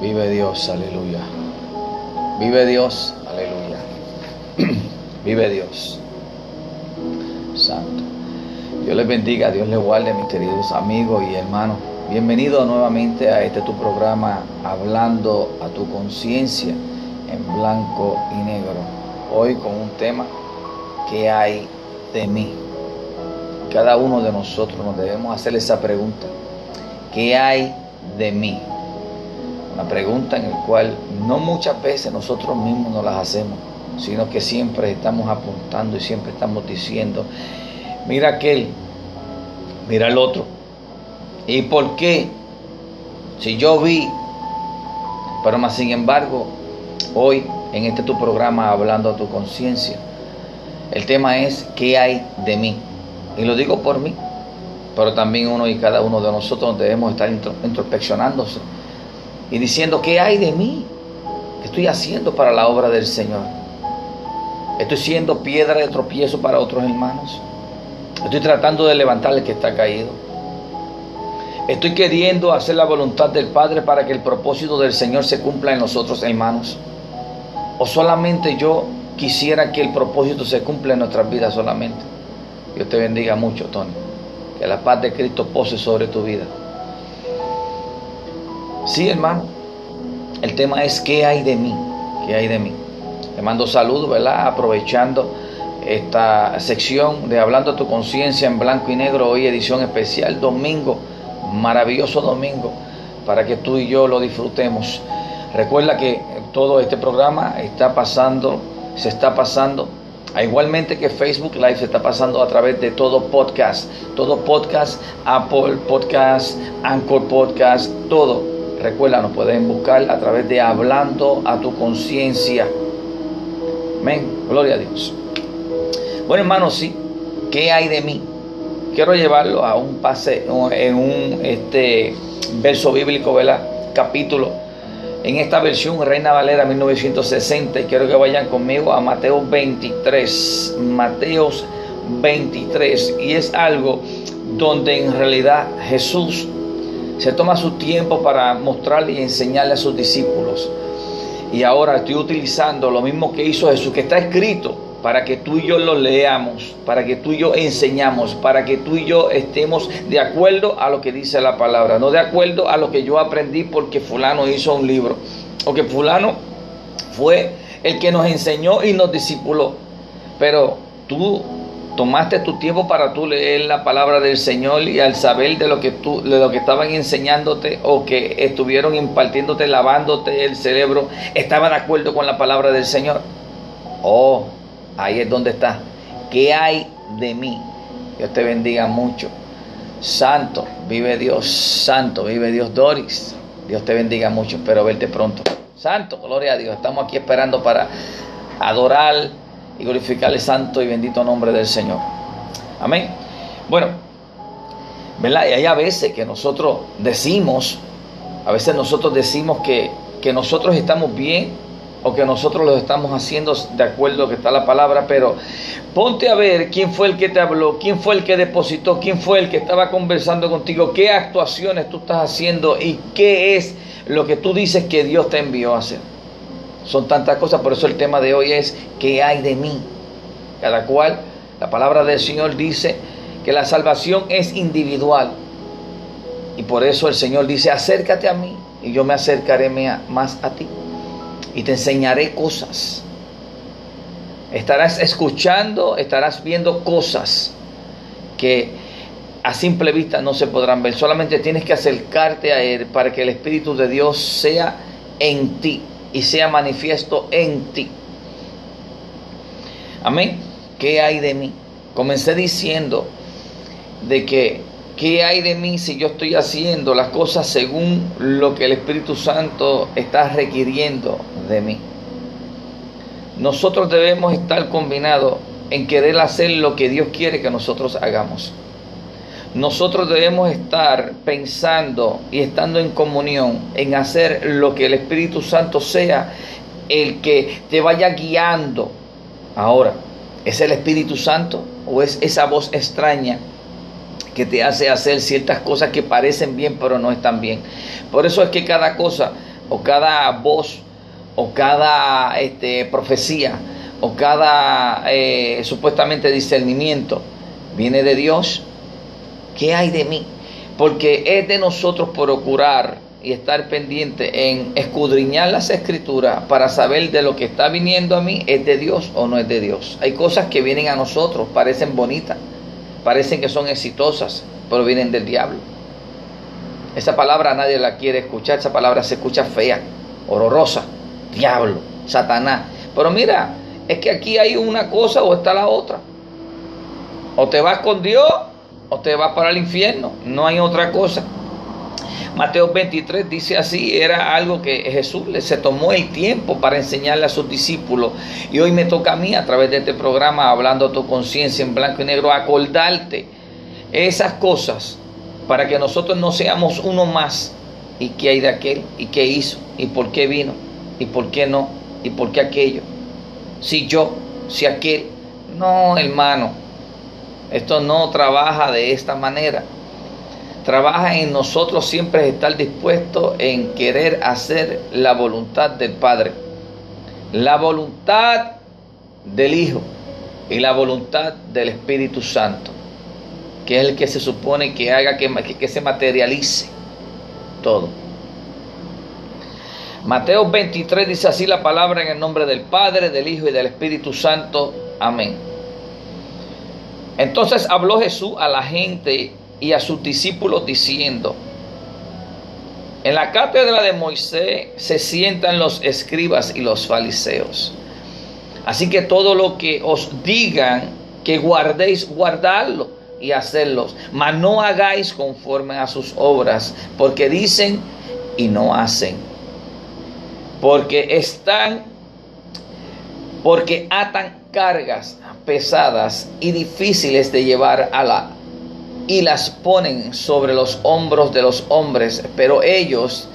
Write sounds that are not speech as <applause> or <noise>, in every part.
Vive Dios, aleluya. Vive Dios, aleluya. <clears throat> Vive Dios. Santo. Dios les bendiga, Dios les guarde, mis queridos amigos y hermanos. Bienvenido nuevamente a este tu programa, hablando a tu conciencia en blanco y negro. Hoy con un tema, ¿qué hay de mí? Cada uno de nosotros nos debemos hacer esa pregunta. ¿Qué hay de mí? Una pregunta en la cual no muchas veces nosotros mismos nos las hacemos, sino que siempre estamos apuntando y siempre estamos diciendo, mira aquel, mira el otro. ¿Y por qué? Si yo vi, pero más sin embargo, hoy en este tu programa hablando a tu conciencia, el tema es ¿qué hay de mí? Y lo digo por mí, pero también uno y cada uno de nosotros debemos estar introspeccionándose y diciendo, ¿qué hay de mí? ¿Qué estoy haciendo para la obra del Señor? ¿Estoy siendo piedra de tropiezo para otros hermanos? ¿Estoy tratando de levantar el que está caído? ¿Estoy queriendo hacer la voluntad del Padre para que el propósito del Señor se cumpla en nosotros, hermanos? ¿O solamente yo quisiera que el propósito se cumpla en nuestras vidas solamente? Dios te bendiga mucho, Tony. Que la paz de Cristo pose sobre tu vida. Sí, hermano. El tema es ¿qué hay de mí? ¿Qué hay de mí? Le mando saludos, ¿verdad? Aprovechando esta sección de Hablando a tu conciencia en blanco y negro, hoy edición especial, domingo, maravilloso domingo, para que tú y yo lo disfrutemos. Recuerda que todo este programa está pasando, se está pasando, igualmente que Facebook Live se está pasando a través de todo podcast, todo podcast, Apple Podcast, Anchor Podcast, todo Recuerda, nos pueden buscar a través de Hablando a tu conciencia. Amén. Gloria a Dios. Bueno, hermanos, sí. ¿Qué hay de mí? Quiero llevarlo a un pase, en un este, verso bíblico, ¿verdad? Capítulo. En esta versión, Reina Valera 1960. Y quiero que vayan conmigo a Mateo 23. Mateos 23. Y es algo donde en realidad Jesús se toma su tiempo para mostrarle y enseñarle a sus discípulos. Y ahora estoy utilizando lo mismo que hizo Jesús, que está escrito, para que tú y yo lo leamos, para que tú y yo enseñamos, para que tú y yo estemos de acuerdo a lo que dice la palabra, no de acuerdo a lo que yo aprendí porque fulano hizo un libro, o que fulano fue el que nos enseñó y nos discipuló. Pero tú tomaste tu tiempo para tú leer la palabra del Señor y al saber de lo que tú de lo que estaban enseñándote o que estuvieron impartiéndote, lavándote el cerebro, estaba de acuerdo con la palabra del Señor. Oh, ahí es donde está. ¿Qué hay de mí? Dios te bendiga mucho. Santo, vive Dios, santo, vive Dios Doris. Dios te bendiga mucho, espero verte pronto. Santo, gloria a Dios. Estamos aquí esperando para adorar y glorificar el santo y bendito nombre del Señor. Amén. Bueno, ¿verdad? Y hay a veces que nosotros decimos, a veces nosotros decimos que, que nosotros estamos bien o que nosotros lo estamos haciendo de acuerdo a que está la palabra, pero ponte a ver quién fue el que te habló, quién fue el que depositó, quién fue el que estaba conversando contigo, qué actuaciones tú estás haciendo y qué es lo que tú dices que Dios te envió a hacer. Son tantas cosas, por eso el tema de hoy es ¿qué hay de mí? Cada cual, la palabra del Señor dice que la salvación es individual. Y por eso el Señor dice, acércate a mí y yo me acercaré más a ti. Y te enseñaré cosas. Estarás escuchando, estarás viendo cosas que a simple vista no se podrán ver. Solamente tienes que acercarte a Él para que el Espíritu de Dios sea en ti y sea manifiesto en ti. Amén. ¿Qué hay de mí? Comencé diciendo de que ¿qué hay de mí si yo estoy haciendo las cosas según lo que el Espíritu Santo está requiriendo de mí? Nosotros debemos estar combinados en querer hacer lo que Dios quiere que nosotros hagamos. Nosotros debemos estar pensando y estando en comunión en hacer lo que el Espíritu Santo sea el que te vaya guiando. Ahora, ¿es el Espíritu Santo o es esa voz extraña que te hace hacer ciertas cosas que parecen bien pero no están bien? Por eso es que cada cosa o cada voz, o cada este, profecía, o cada eh, supuestamente discernimiento viene de Dios, ¿qué hay de mí? Porque es de nosotros procurar y estar pendiente en escudriñar las escrituras para saber de lo que está viniendo a mí es de Dios o no es de Dios. Hay cosas que vienen a nosotros, parecen bonitas, parecen que son exitosas, pero vienen del diablo. Esa palabra nadie la quiere escuchar, esa palabra se escucha fea, horrorosa, diablo, Satanás. Pero mira, es que aquí hay una cosa o está la otra. O te vas con Dios o te vas para el infierno, no hay otra cosa. Mateo 23 dice así, era algo que Jesús se tomó el tiempo para enseñarle a sus discípulos. Y hoy me toca a mí a través de este programa, hablando a tu conciencia en blanco y negro, acordarte esas cosas para que nosotros no seamos uno más. ¿Y qué hay de aquel? ¿Y qué hizo? ¿Y por qué vino? ¿Y por qué no? ¿Y por qué aquello? Si yo, si aquel. No, hermano, esto no trabaja de esta manera trabaja en nosotros siempre estar dispuesto en querer hacer la voluntad del Padre, la voluntad del Hijo y la voluntad del Espíritu Santo, que es el que se supone que haga que, que se materialice todo. Mateo 23 dice así la palabra en el nombre del Padre, del Hijo y del Espíritu Santo. Amén. Entonces habló Jesús a la gente y a sus discípulos diciendo, en la cátedra de Moisés se sientan los escribas y los fariseos. Así que todo lo que os digan que guardéis, guardadlo y hacerlos, mas no hagáis conforme a sus obras, porque dicen y no hacen. Porque están, porque atan cargas pesadas y difíciles de llevar a la y las ponen sobre los hombros de los hombres, pero ellos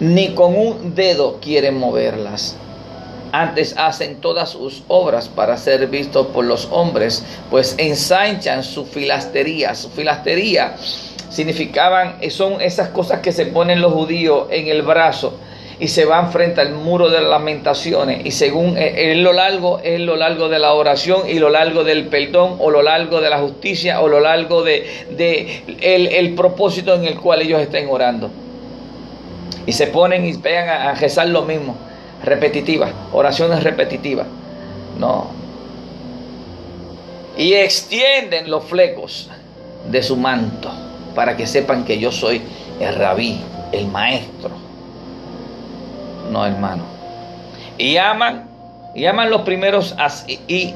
ni con un dedo quieren moverlas. Antes hacen todas sus obras para ser vistos por los hombres, pues ensanchan su filastería. Su filastería significaban, son esas cosas que se ponen los judíos en el brazo y se van frente al muro de las lamentaciones. Y según es lo largo es lo largo de la oración y lo largo del perdón o lo largo de la justicia o lo largo de, el, propósito en el cual ellos estén orando. Y se ponen y pegan a, a rezar lo mismo repetitivas oraciones repetitivas. No. Y extienden los flecos de su manto para que sepan que yo soy el rabí el maestro no, hermano. Y aman, y aman los primeros y,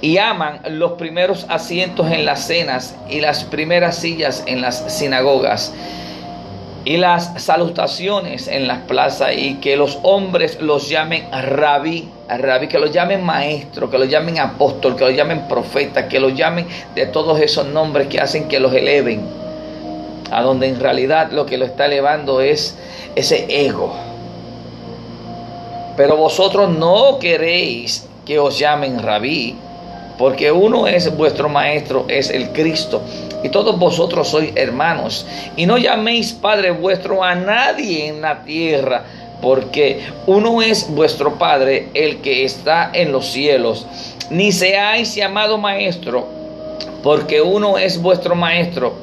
y aman los primeros asientos en las cenas y las primeras sillas en las sinagogas y las salutaciones en las plazas y que los hombres los llamen rabí, rabí, que los llamen maestro, que los llamen apóstol, que los llamen profeta, que los llamen de todos esos nombres que hacen que los eleven, a donde en realidad lo que lo está elevando es ese ego pero vosotros no queréis que os llamen rabí, porque uno es vuestro maestro, es el Cristo, y todos vosotros sois hermanos. Y no llaméis Padre vuestro a nadie en la tierra, porque uno es vuestro Padre, el que está en los cielos. Ni seáis llamado maestro, porque uno es vuestro maestro,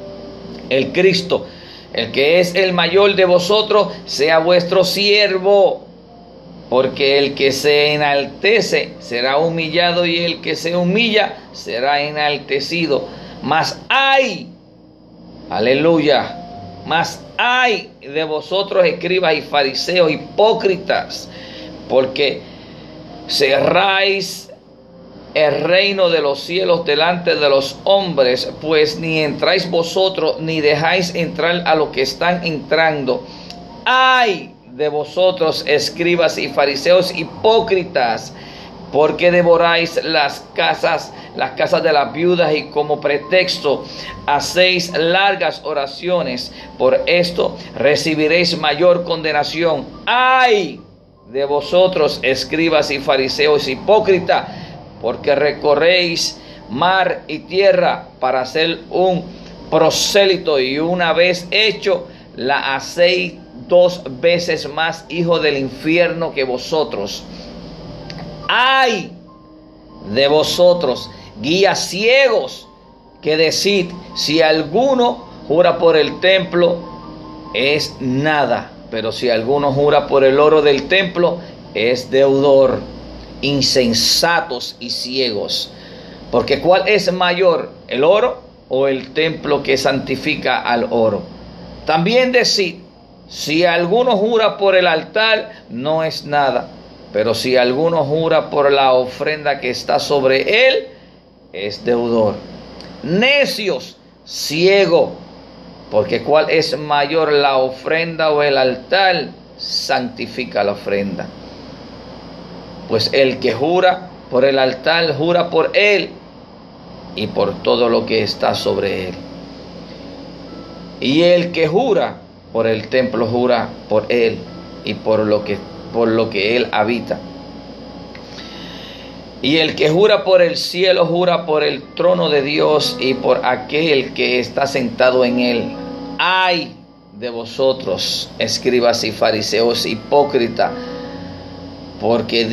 el Cristo. El que es el mayor de vosotros, sea vuestro siervo porque el que se enaltece será humillado y el que se humilla será enaltecido. Mas hay, aleluya, mas hay de vosotros escribas y fariseos hipócritas, porque cerráis el reino de los cielos delante de los hombres, pues ni entráis vosotros ni dejáis entrar a los que están entrando. Ay de vosotros, escribas y fariseos hipócritas, porque devoráis las casas, las casas de las viudas y como pretexto hacéis largas oraciones. Por esto recibiréis mayor condenación. ¡Ay! de vosotros, escribas y fariseos hipócritas, porque recorréis mar y tierra para hacer un prosélito y una vez hecho la hacéis dos veces más hijo del infierno que vosotros. Ay de vosotros, guías ciegos, que decid, si alguno jura por el templo, es nada, pero si alguno jura por el oro del templo, es deudor, insensatos y ciegos. Porque ¿cuál es mayor, el oro o el templo que santifica al oro? También decid, si alguno jura por el altar, no es nada, pero si alguno jura por la ofrenda que está sobre él, es deudor. Necios, ciego, porque cuál es mayor la ofrenda o el altar, santifica la ofrenda. Pues el que jura por el altar, jura por él y por todo lo que está sobre él. Y el que jura por el templo, jura por él y por lo que, por lo que él habita. Y el que jura por el cielo, jura por el trono de Dios y por aquel que está sentado en él. Ay de vosotros, escribas y fariseos hipócrita, porque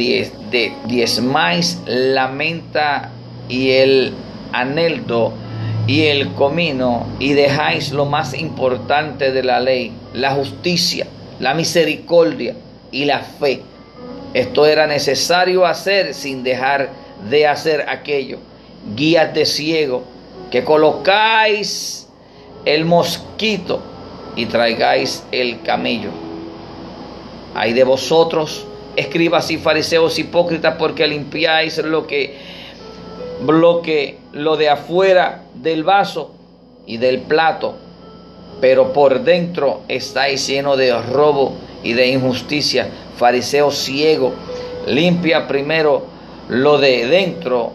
diezmáis la menta y el aneldo y el comino y dejáis lo más importante de la ley, la justicia, la misericordia y la fe. Esto era necesario hacer sin dejar de hacer aquello. Guías de ciego, que colocáis el mosquito y traigáis el camello. Hay de vosotros, escribas y fariseos hipócritas, porque limpiáis lo que bloque lo de afuera del vaso y del plato, pero por dentro estáis lleno de robo y de injusticia. Fariseo ciego, limpia primero lo de dentro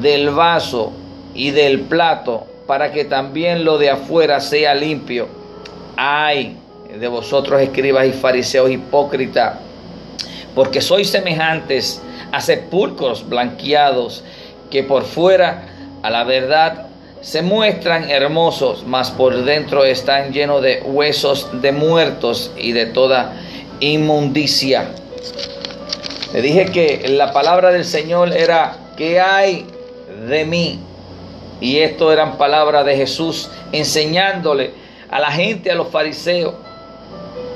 del vaso y del plato, para que también lo de afuera sea limpio. Ay de vosotros escribas y fariseos hipócritas, porque sois semejantes a sepulcros blanqueados que por fuera a la verdad se muestran hermosos, mas por dentro están llenos de huesos de muertos y de toda inmundicia. Le dije que la palabra del Señor era, ¿qué hay de mí? Y esto eran palabras de Jesús enseñándole a la gente, a los fariseos,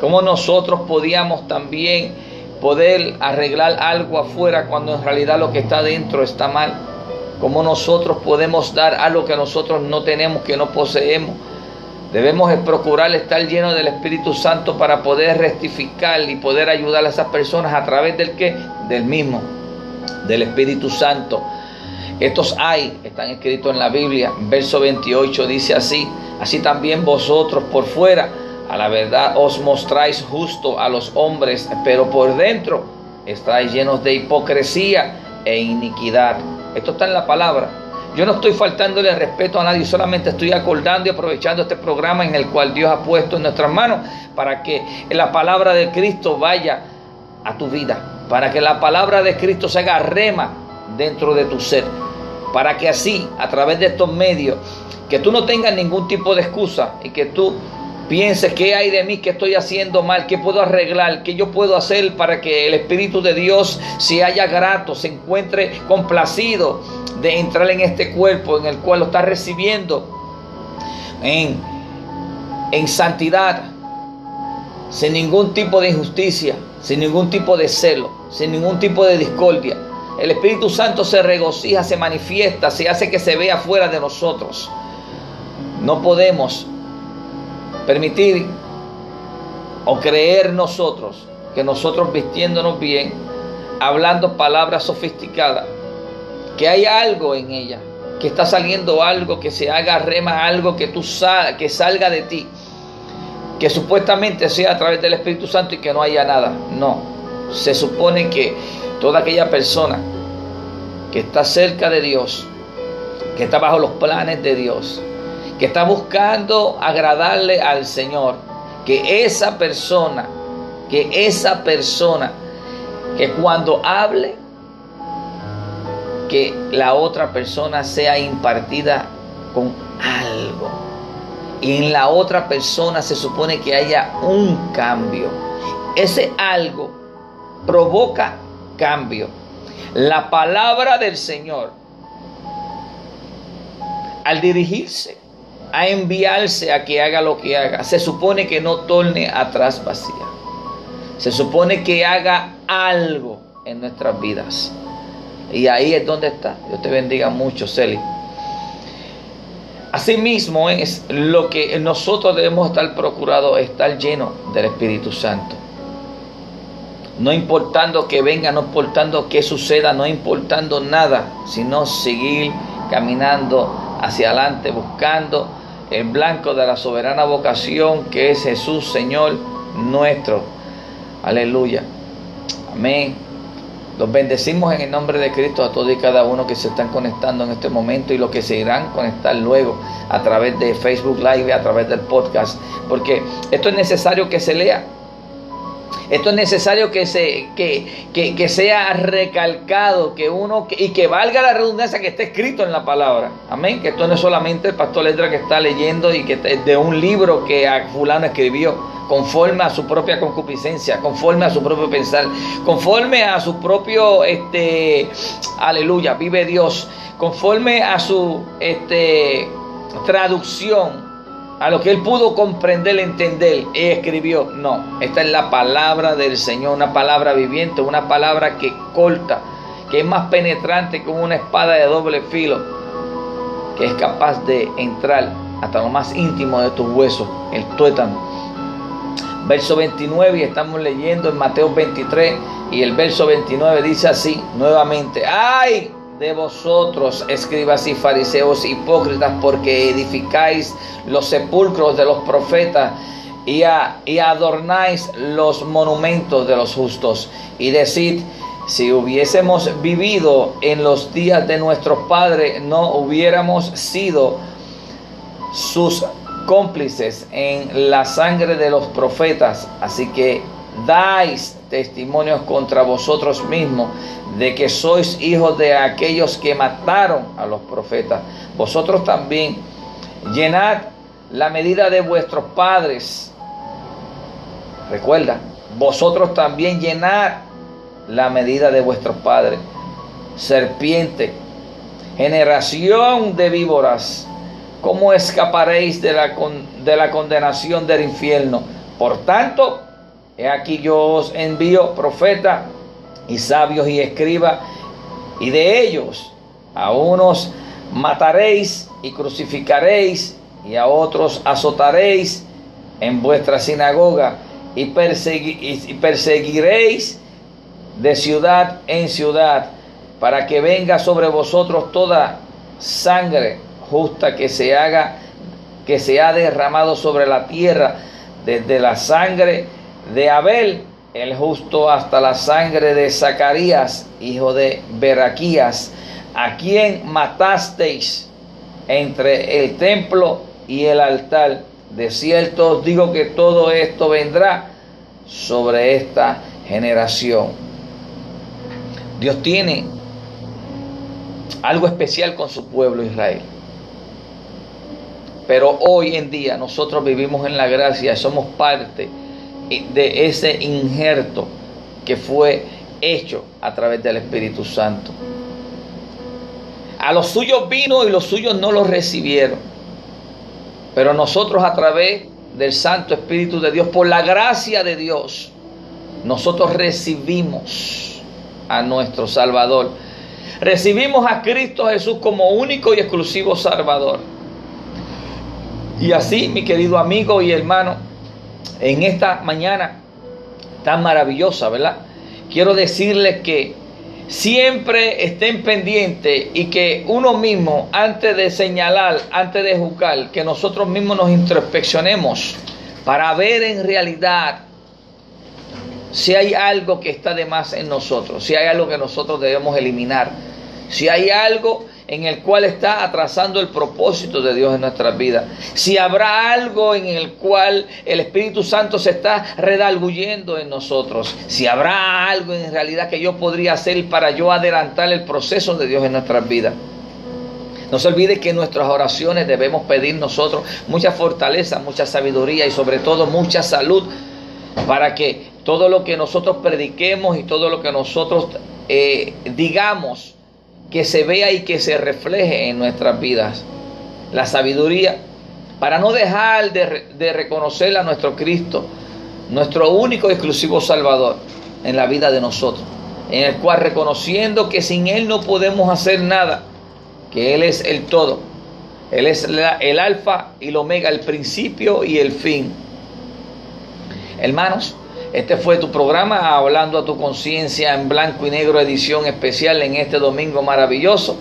cómo nosotros podíamos también poder arreglar algo afuera cuando en realidad lo que está dentro está mal. ¿Cómo nosotros podemos dar algo que nosotros no tenemos, que no poseemos? Debemos procurar estar llenos del Espíritu Santo para poder rectificar y poder ayudar a esas personas a través del que? Del mismo, del Espíritu Santo. Estos hay, están escritos en la Biblia. Verso 28 dice así, así también vosotros por fuera, a la verdad os mostráis justo a los hombres, pero por dentro estáis llenos de hipocresía e iniquidad. Esto está en la palabra. Yo no estoy faltándole respeto a nadie, solamente estoy acordando y aprovechando este programa en el cual Dios ha puesto en nuestras manos para que la palabra de Cristo vaya a tu vida, para que la palabra de Cristo se haga rema dentro de tu ser, para que así, a través de estos medios, que tú no tengas ningún tipo de excusa y que tú piense qué hay de mí, qué estoy haciendo mal, qué puedo arreglar, qué yo puedo hacer para que el Espíritu de Dios se haya grato, se encuentre complacido de entrar en este cuerpo en el cual lo está recibiendo en, en santidad, sin ningún tipo de injusticia, sin ningún tipo de celo, sin ningún tipo de discordia. El Espíritu Santo se regocija, se manifiesta, se hace que se vea fuera de nosotros. No podemos permitir o creer nosotros que nosotros vistiéndonos bien, hablando palabras sofisticadas, que hay algo en ella, que está saliendo algo, que se haga rema algo que tú que salga de ti, que supuestamente sea a través del Espíritu Santo y que no haya nada. No, se supone que toda aquella persona que está cerca de Dios, que está bajo los planes de Dios, que está buscando agradarle al Señor, que esa persona, que esa persona, que cuando hable, que la otra persona sea impartida con algo, y en la otra persona se supone que haya un cambio. Ese algo provoca cambio. La palabra del Señor, al dirigirse a enviarse a que haga lo que haga, se supone que no torne atrás vacía. Se supone que haga algo en nuestras vidas. Y ahí es donde está. Dios te bendiga mucho, Celi. Asimismo es lo que nosotros debemos estar procurados, estar llenos del Espíritu Santo. No importando que venga, no importando que suceda, no importando nada, sino seguir caminando hacia adelante, buscando el blanco de la soberana vocación que es Jesús, Señor nuestro. Aleluya. Amén. Los bendecimos en el nombre de Cristo a todos y cada uno que se están conectando en este momento y los que se irán conectar luego a través de Facebook Live, a través del podcast, porque esto es necesario que se lea. Esto es necesario que, se, que, sea recalcado, que uno y que valga la redundancia que esté escrito en la palabra. Amén. Que esto no es solamente el pastor Ledra que está leyendo y que de un libro que fulano escribió, conforme a su propia concupiscencia, conforme a su propio pensar, conforme a su propio, este, aleluya, vive Dios, conforme a su, este, traducción a lo que él pudo comprender, entender, y escribió. No, esta es la palabra del Señor, una palabra viviente, una palabra que corta, que es más penetrante que una espada de doble filo, que es capaz de entrar hasta lo más íntimo de tus huesos, el tuétano. Verso 29 y estamos leyendo en Mateo 23 y el verso 29 dice así nuevamente, ay de vosotros, escribas y fariseos hipócritas, porque edificáis los sepulcros de los profetas y, adornáis los monumentos de los justos. Y decid, si hubiésemos vivido en los días de nuestros padres, no hubiéramos sido sus cómplices en la sangre de los profetas. Así que dais testimonios contra vosotros mismos de que sois hijos de aquellos que mataron a los profetas. Vosotros también llenad la medida de vuestros padres. Recuerda, vosotros también llenad la medida de vuestros padres. Serpiente, generación de víboras, ¿cómo escaparéis de la, de la condenación del infierno? Por tanto, he aquí yo os envío profeta y sabios y escribas, y de ellos a unos mataréis y crucificaréis, y a otros azotaréis en vuestra sinagoga, y, y perseguiréis de ciudad en ciudad, para que venga sobre vosotros toda sangre justa que se haga, que se ha derramado sobre la tierra, desde la sangre de Abel el justo hasta la sangre de Zacarías, hijo de Beraquías, a quien matasteis entre el templo y el altar. De cierto os digo que todo esto vendrá sobre esta generación. Dios tiene algo especial con su pueblo Israel. Pero hoy en día nosotros vivimos en la gracia, somos parte de ese injerto que fue hecho a través del Espíritu Santo. A los suyos vino y los suyos no los recibieron. Pero nosotros a través del Santo Espíritu de Dios, por la gracia de Dios, nosotros recibimos a nuestro Salvador. Recibimos a Cristo Jesús como único y exclusivo Salvador. Y así, mi querido amigo y hermano, en esta mañana tan maravillosa, ¿verdad? Quiero decirles que siempre estén pendientes y que uno mismo, antes de señalar, antes de juzgar, que nosotros mismos nos introspeccionemos para ver en realidad si hay algo que está de más en nosotros, si hay algo que nosotros debemos eliminar, si hay algo en el cual está atrasando el propósito de Dios en nuestras vidas. Si habrá algo en el cual el Espíritu Santo se está redalguyendo en nosotros. Si habrá algo en realidad que yo podría hacer para yo adelantar el proceso de Dios en nuestras vidas. No se olvide que en nuestras oraciones debemos pedir nosotros mucha fortaleza, mucha sabiduría y sobre todo mucha salud para que todo lo que nosotros prediquemos y todo lo que nosotros eh, digamos que se vea y que se refleje en nuestras vidas. La sabiduría para no dejar de, reconocer a nuestro Cristo, nuestro único y exclusivo Salvador en la vida de nosotros, en el cual reconociendo que sin Él no podemos hacer nada, que Él es el todo, Él es el alfa y el omega, el principio y el fin. Hermanos, este fue tu programa Hablando a tu conciencia en blanco y negro, edición especial en este domingo maravilloso.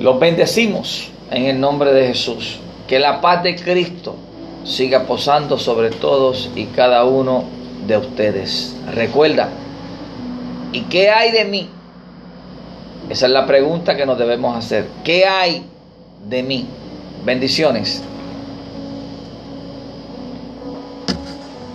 Los bendecimos en el nombre de Jesús. Que la paz de Cristo siga posando sobre todos y cada uno de ustedes. Recuerda, ¿y qué hay de mí? Esa es la pregunta que nos debemos hacer. ¿Qué hay de mí? Bendiciones.